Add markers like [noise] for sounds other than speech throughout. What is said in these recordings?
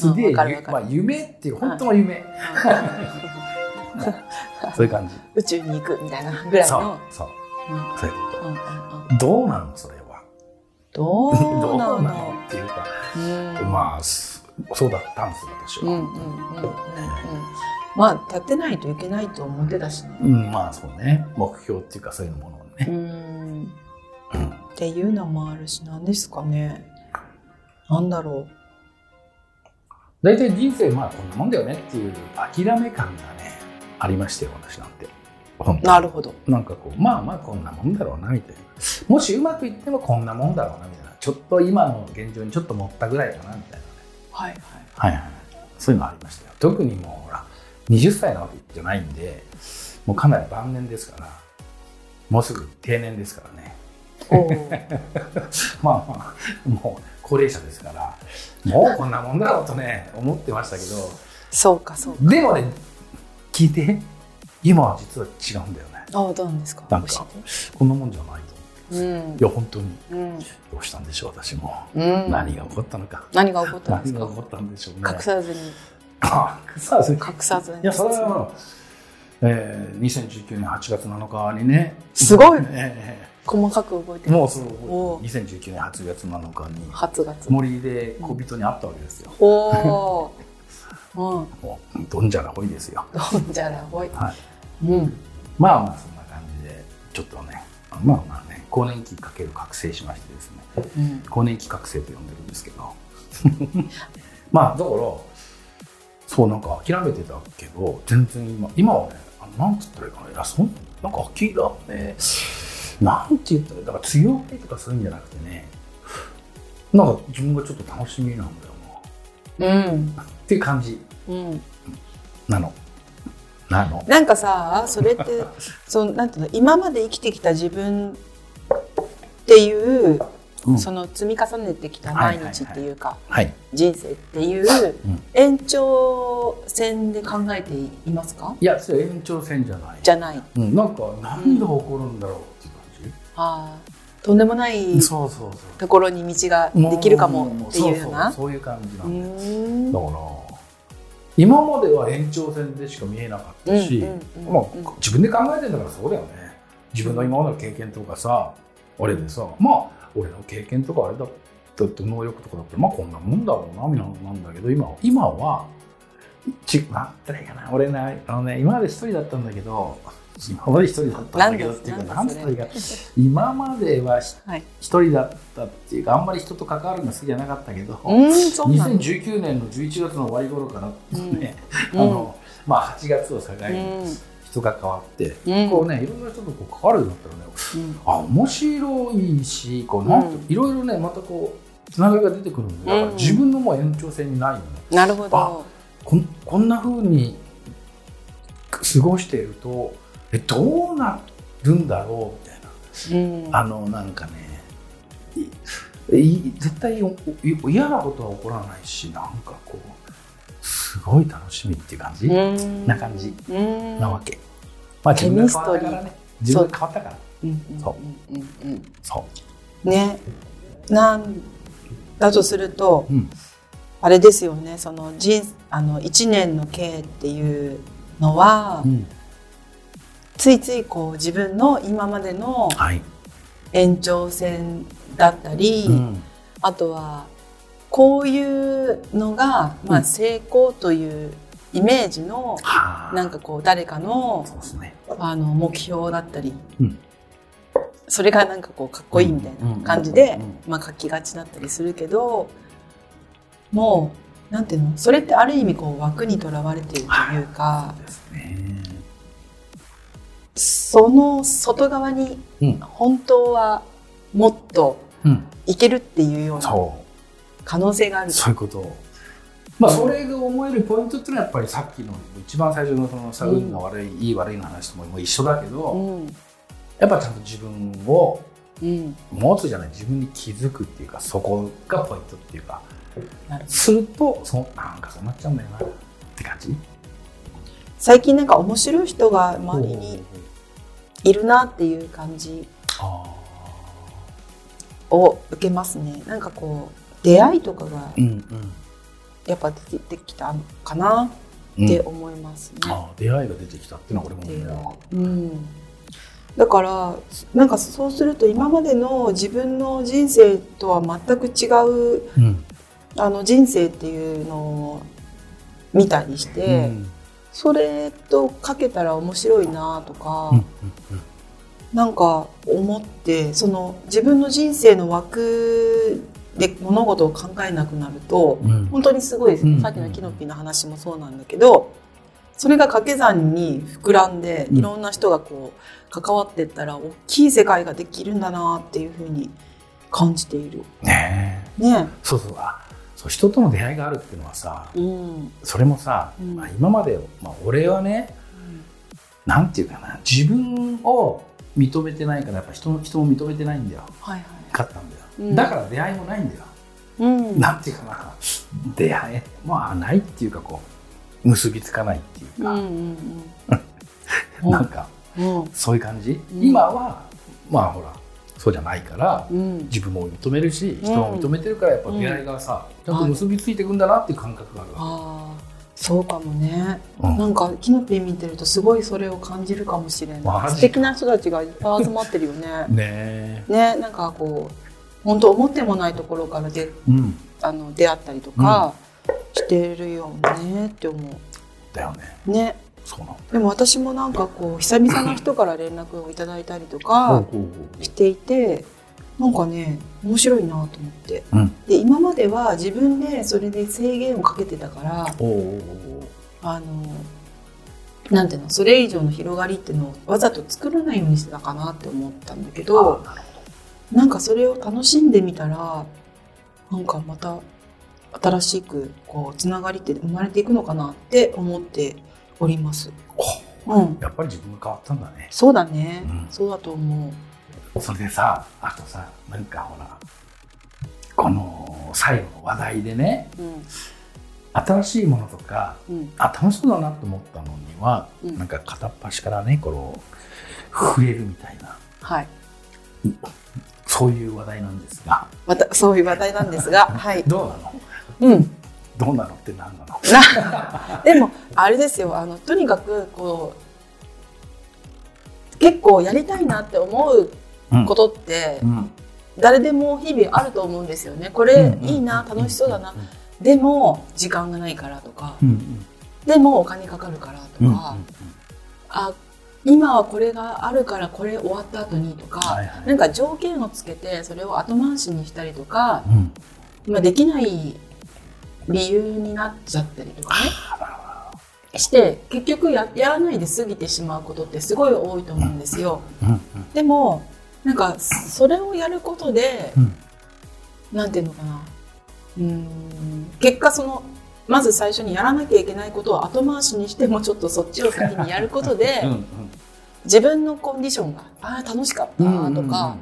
すげえ、まあ、夢っていう本当の夢、そういう感じ。宇宙に行くみたいなぐらいそうの。そう。うん。そういうこうんうんうんとどうなの？それはどうなの？っていうか、うんまあすそうだったんです私は、うん。うんうんうんうんまあ立てないといけないと思ってたしね。うんまあそうね。目標っていうかそういうものをうね、ん。うん。っていうのもあるし何ですかね。なんだろ大体人生まあこんなもんだよねっていう諦め感がねありましたよ私なんて。なるほど。なんかこうまあまあこんなもんだろうなみたいな。もしうまくいってもこんなもんだろうなみたいな。ちょっと今の現状にちょっと持ったぐらいかなみたいな。ねはいはい。はい。はいそういうのありましたよ特にもうほら20歳なわけじゃないんでもうかなり晩年ですから。もうすぐ定年ですからね。[laughs] まあまあもう高齢者ですからもうこんなもんだろうとね思ってましたけど。そうかそうか。でもね聞いて今は実は違うんだよね。ああどうなんですか？なんか教こんなもんじゃないと思ってうん。いや本当に。うん。どうしたんでしょう私も、うん。何が起こったのか。何が起こったんですか？何が起。こったんでしょうね。隠さずに。あ隠さず隠さずに。いやそれは、えー、2019年8月7日にねすごいえ細かく動いてえる。もうそうおう2019年8月7日に初月。森で小人に会ったわけですよ、おお。[laughs] うん。どんじゃらほいですよどんじゃらほい。はいうん。まあまあそんな感じでちょっとねまあまあね更年期かける覚醒しましてですねうん。更年期覚醒と呼んでるんですけど [laughs] まあだからそうなんか諦めてたけど全然今今はねなんつったらいいかな。いやそんなんか諦めなんて言ったらいい。だから強がりとかそういうんじゃなくてね。なんか自分がちょっと楽しみなんだよな。うん。っていう感じ。うん。なの。なの。なんかさそれって [laughs] そのなんていうの今まで生きてきた自分っていう、うん。その積み重ねてきた毎日っていうか、はい。人生っていううん。延長線で考えていますか？いやそれ延長線じゃない。じゃない。うん、なんかなんで起こるんだろうっていうあーとんでもない感じ、そうそうそう。ところに道ができるかもっていうような。そういう感じなうん。だだから今までは延長線でしか見えなかったし、うんうんまうん。あ、自分で考えてんだからそうだよね。自分の今までの経験とかさ俺でさまあ俺の経験とかあれだったって能力とかだったらまあこんなもんだろうなみたいななんだけど今今はちなんていいかな俺ねあのね今まで一人だったんだけど今まで一人だったんだけどっていうかななんんでつったらいいか。今までは一 [laughs] はい。人だったっていうかあんまり人と関わるの好きじゃなかったけど、うんそうなの2019年の11月の終わり頃からね、うん。[laughs] あのまあ8月を境うにん。人が変わって、うん。こうねいろんな人とこう関わるようになったらねうん。あ面白いしこうなんうん。いろいろねまたこうつながりが出てくるんでだからうん自分のもう延長線にないよね、なるほど。こんこんな風に過ごしているとえどうなるんだろうみたいな。うん。あのなんかね絶対嫌なことは起こらないしなんかこうすごい楽しみっていう感じ、うん。な感じ。うん。なわけ、まあ自分が変わったからね。自分が変わったからうんうんそううんうんそうねなんだとするとうんあれですよねその人あの1年の計っていうのは、うんついついこう自分の今までのはい、延長線だったり、うんあとはこういうのが、まあ、成功というイメージのはあなんかこう誰かのそうですねあの目標だったり、うんそれがなんかこうかっこいいみたいな感じでうんうんうんまあ書きがちだったりするけどもうなんていうの？それってある意味こう枠にとらわれているというかその外側にうん。本当はもっとうん。いけるっていうような可能性がある。そういうこと。まあそれが思えるポイントっていうのはやっぱりさっきの一番最初のそのさうん。運が悪い、いい悪いの話とも一緒だけど、うんやっぱちゃんと自分をうん。持つじゃない自分に気づくっていうかそこがポイントっていうかするとそなんかそうなっちゃうんだよなって感じ。最近なんか面白い人が周りにいるなっていう感じあを受けますね。なんかこう出会いとかがやっぱ出てきたのかなって思いますね。ああ出会いが出てきたっていうのは俺もっていう思うん、だからなんかそうすると今までの自分の人生とは全く違うう。うん。あの人生っていうのを見たりして、うんそれとかけたら面白いなとか、うんうんなんか思ってその自分の人生の枠で物事を考えなくなるとうん本当にすごいです、うんさっきのキノピーの話もそうなんだけどそれが掛け算に膨らんでうん。いろんな人がこう関わっていったら大きい世界ができるんだなっていうふうに感じている。ねえ。ねそうそう。あそう人との出会いがあるっていうのはさうん。それもさ、うん。まあ、今まで、まあ、俺はねなんていうかな自分を認めてないからやっぱ人の人も認めてないんだよ。はいはい。かったんだよ、うん。だから出会いもないんだよ、うん。なんていうかな出会いまあないっていうかこう結びつかないっていうか、うんうんうん。なんかうん。そういう感じ、うん。今はまあほらそうじゃないからうん。自分も認めるし人も認めてるからやっぱ出会いがさ、ちゃんと結びついていくんだなっていう感覚があるわああそうかもね、うん。なんかキノピー見てるとすごいそれを感じるかもしれない。素敵な人たちがいっぱい集まってるよね。け [laughs] ねねなんかこう本当思ってもないところからでうん。あの出会ったりとかしてるよねって思だよね。うね。そうなんだ。でも私もなんかこう久々の人から連絡をいただいたりとかしていてなんかね面白いなと思って。うん。で今までは自分でそれで制限をかけてたからあのなんていうのそれ以上の広がりっていうのをわざと作らないようにしてたかなって思ったんだけど。なんかそれを楽しんでみたらなんかまた新しくこうつながりって生まれていくのかなって思っております。うん、やっぱり自分が変わったんだね。そうだね、うん。そうだと思う。それでさあとさなんかほらこの最後の話題でねうん。新しいものとかうん。あ楽しそうだなと思ったのには、うん。なんか片っ端からねこの触れるみたいな。はい、そういう話題なんですが。またそういう話題なんですが、[laughs] はい、どうなの？うん、どうなのって何なの？な [laughs] でもあれですよ。あのとにかくこう結構やりたいなって思ううん。ことってうん。誰でも日々あると思うんですよね。これいいな楽しそうだな。でも時間がないからとか。うん。うんでもお金かかるからとうんうんか、あ今はこれがあるからこれ終わった後にとか、はいはい。なんか条件をつけてそれを後回しにしたりとか、うん。まあ、できない理由になっちゃったりとかね。して結局ややらないで過ぎてしまうことってすごい多いと思うんですよ。でもなんかそれをやることで、うん。ていうのかな。うーん。結果そのまず最初にやらなきゃいけないことを後回しにしてもちょっとそっちを先にやることで、[laughs] うんうん。自分のコンディションがああ楽しかったうんとか、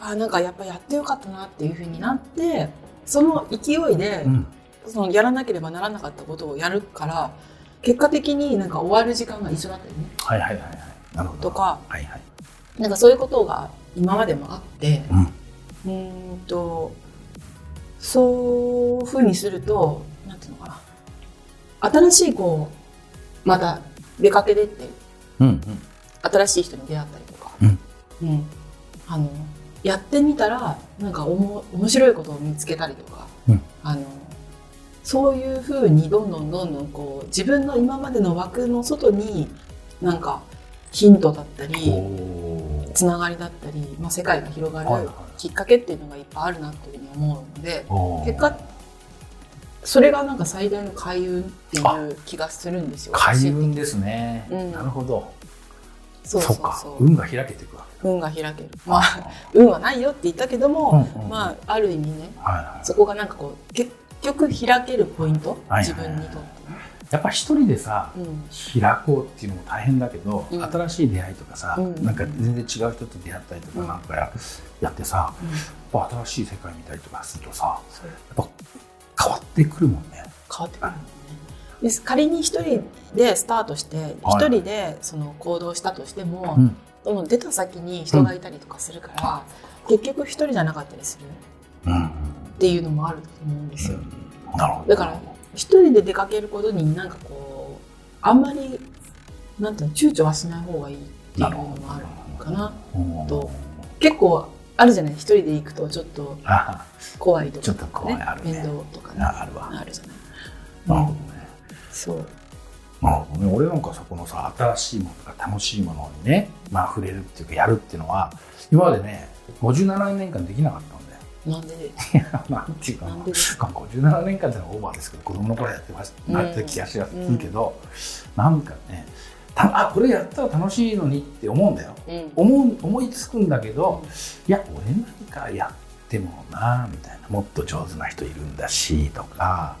ああなんかやっぱやってよかったなっていうふうになってその勢いで、うんうんそのやらなければならなかったことをやるから結果的になんか終わる時間が一緒だったりね。はいはいはいはい。なるほど。とか。はいはい。なんかそういうことが今までもあってうん。うーんとそういうふうにするとなんていうのかな。新しいこうまた出かけてってうんうん。新しい人に出会ったりとか、うん。うん。あのやってみたらなんかおも面白いことを見つけたりとか、うん。あのそういうふうにどんどんどんどんこう自分の今までの枠の外になんかヒントだったりつながりだったり、まあ、世界が広がるきっかけっていうのがいっぱいあるなっていうふうに思うので結果それがなんか最大の開運っていう気がするんですよ。開運ですね、うん。なるほど。そうそうかそう運が開けていくわけ運が開ける。まあ運はないよって言ったけども、うんうん。まあある意味ねはいはい。そこがなんかこう結局開けるポイント、はい自分にとって。ね。やっぱ一人でさうん。開こうっていうのも大変だけど、うん。新しい出会いとかさ、うん。なんか全然違う人と出会ったりとかうん。なんかや,、やってさうん。新しい世界見たりとかするとさやっぱ変わってくるもんね。変わってくるね。です仮に一人でスタートして一はい。人でその行動したとしても、うん。その出た先に人がいたりとかするから、結局一人じゃなかったりする。うんっていうのもあると思うんですよ。なるほど。だから一一人で出かけることになんかこうあんまりなんていうの躊躇はしない方がいいっていうのもあるかな。うんと結構あるじゃない一人で行くとちょっとあ怖いとか、ちょっと怖いあるね。面倒とかね。ああるわ。あるじゃない。なるほどね。そう。なるほどね。俺なんかそこのさ新しいものとか楽しいものにねまあ触れるっていうかやるっていうのは今までね57年間できなかったなんで？なんていうかななんでですか？57年間ってのはオーバーですけど子供の頃やってました、なってた気がしまするけど、なんかねたあこれやったら楽しいのにって思うんだよ。うん。思う思いつくんだけどいや俺なんかやってもなみたいなもっと上手な人いるんだしとか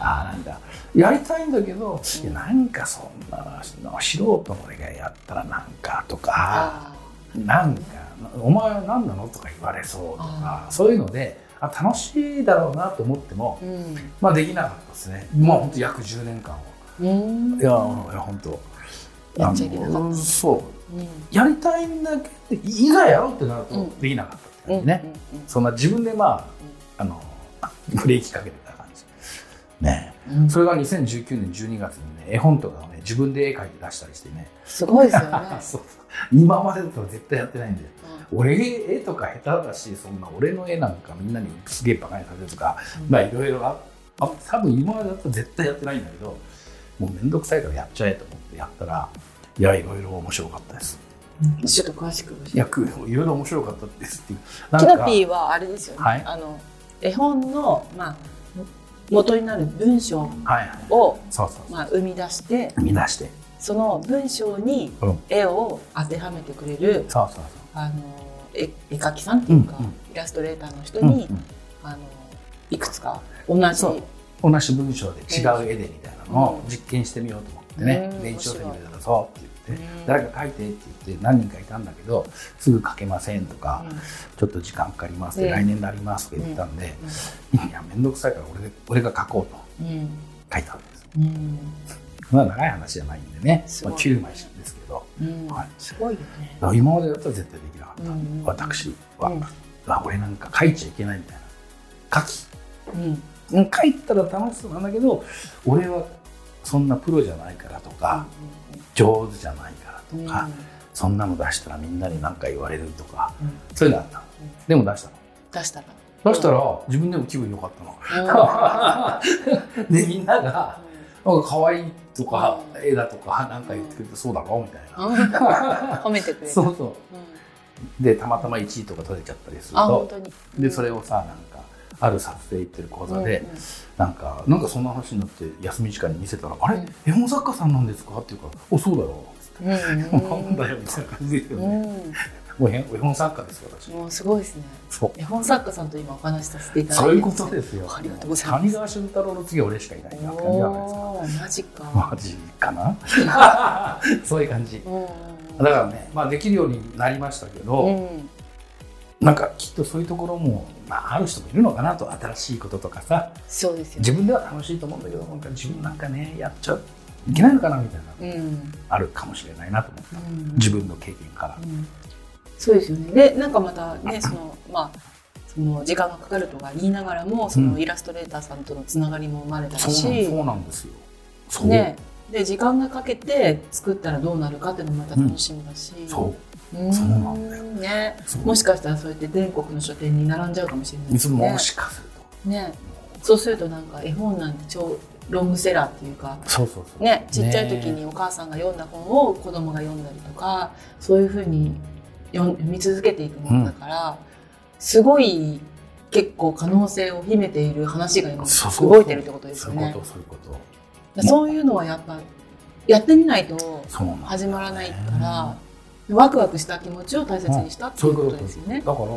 あなんかやりたいんだけど、いやなんかそんな素人の俺がやったらなんかとかあなんかお前は何なの？とか言われそうとかあそういうのであ楽しいだろうなと思っても、ーうん。まあできなかったですね。もう本当約10年間をうん。いやいや本当。やっちゃいけなかった。あのそう。うん。やりたいんだけどいざやろうってなるとうん。できなかったって感じね、うんそんな自分でまああの [laughs] ブレーキかけてた感じ。ね。それが2019年12月にね絵本とかをね自分で絵描いて出したりしてね。すごいですよね。[laughs] 今までだと絶対やってないんだよ俺絵とか下手だしそんな俺の絵なんかみんなにすげえバカにされるとか、うん。まあいろいろああ多分今までだと絶対やってないんだけどもう面倒くさいからやっちゃえと思ってやったらいやいろいろ面白かったです。うん。ちょっと詳しく教えて。いやくいろいろ面白かったですっていう。なキノピーはあれですよね、はい。あの絵本の、まあ、元になる文章を、生み出して。見出してその文章にうん。絵を当てはめてくれる、そうそうあの絵絵描きさんっていうか、うんうん。イラストレーターの人そう、に、うん。あのいくつか同じそう。同じ文章で違う絵でみたいなのをうん。実験してみようと思ってねうん電子書籍で出そうって言ってうん誰か書いてって言って何人かいたんだけどすぐ書けませんとかちょっと時間かかりますってうん来年になりますとか言ってたんでいや面倒くさいから俺で俺が書こうとうん。うん書いたわけですうんまあ長い話じゃないんでね。まあ9枚ですけど。うん。はい。すごいよね。今までだったら絶対できなかった。うん私は。うん。あ俺なんか書いちゃいけないみたいな。書き。うん。うん書いたら楽しそうなんだけど俺はそんなプロじゃないからとか、上手じゃないからとか、そんなの出したらみんなに何か言われるとか、うん。そういうのあったの、でも出したの。出したら。出したら自分でも気分良かったの、[laughs] でみんなが「なんか可愛いとか、うん絵だとかなんか言ってくれてそうだろ?」みたいうんな、[laughs] 褒めてくれた。そうそうんうでたまたま1位とか取れちゃったりすると。でそれをさなんかある撮影行ってる講座で、うんうんなんか、なんかそんな話になって休み時間に見せたら、あれ、うん絵本作家さんなんですか？っていうから、お、そうだよ。うん [laughs] なんだよ、みたいな感じですよね。もう絵絵本作家です、私。もうすごいですね。そう。絵本作家さんと今お話しさせていただいて。そういうことですよ。ありがとうございます谷川俊太郎の次は俺しかいないなって感じじゃないですか？マジか。マジかな？[laughs] そういう感じ。だからね、まあできるようになりましたけど、うんなんかきっとそういうところも、まあある人もいるのかなと、新しいこととかさ、そうですよね。自分では楽しいと思うんだけど、なんか自分なんかね、やっちゃいけないのかなみたいな、うんあるかもしれないなと思った。うん自分の経験から。うんそうですよね。で、なんかまたね、その、まあ、その時間がかかるとか言いながらも、そのイラストレーターさんとのつながりも生まれたそうなんし、そうなんですよ。そう。ね、で、時間がかけて作ったらどうなるかっていうのもまた楽しみだし、そう。うんそうなんだよね、そうもしかしたらそうやって全国の書店に並んじゃうかもしれないですねもも。しかすると。ね、そうするとなんか絵本なんて超ロングセラーっていうか、そうそうそう。ね、ちっちゃい時にお母さんが読んだ本を子供が読んだりとかそういうふうに読読み続けていくものだから、すごい結構可能性を秘めている話が今動いてるってことですよね。そういうこと、そういうこと。そういうのはやっぱやってみないと始まらないから、ワクワクした気持ちを大切にしたっていうことですよね。だから、